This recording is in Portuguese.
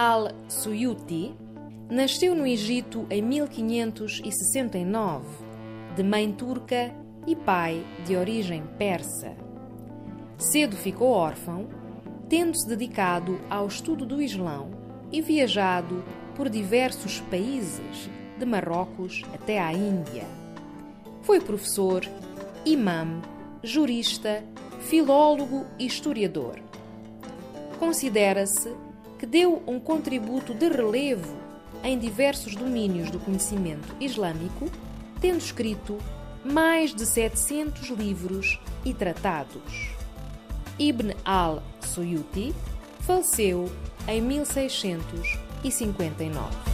al-Suyuti nasceu no Egito em 1569, de mãe turca e pai de origem persa. Cedo ficou órfão, tendo-se dedicado ao estudo do Islão e viajado por diversos países, de Marrocos até à Índia. Foi professor, imã, jurista, filólogo e historiador. Considera-se que deu um contributo de relevo em diversos domínios do conhecimento islâmico, tendo escrito mais de 700 livros e tratados. Ibn al-Suyuti faleceu em 1659.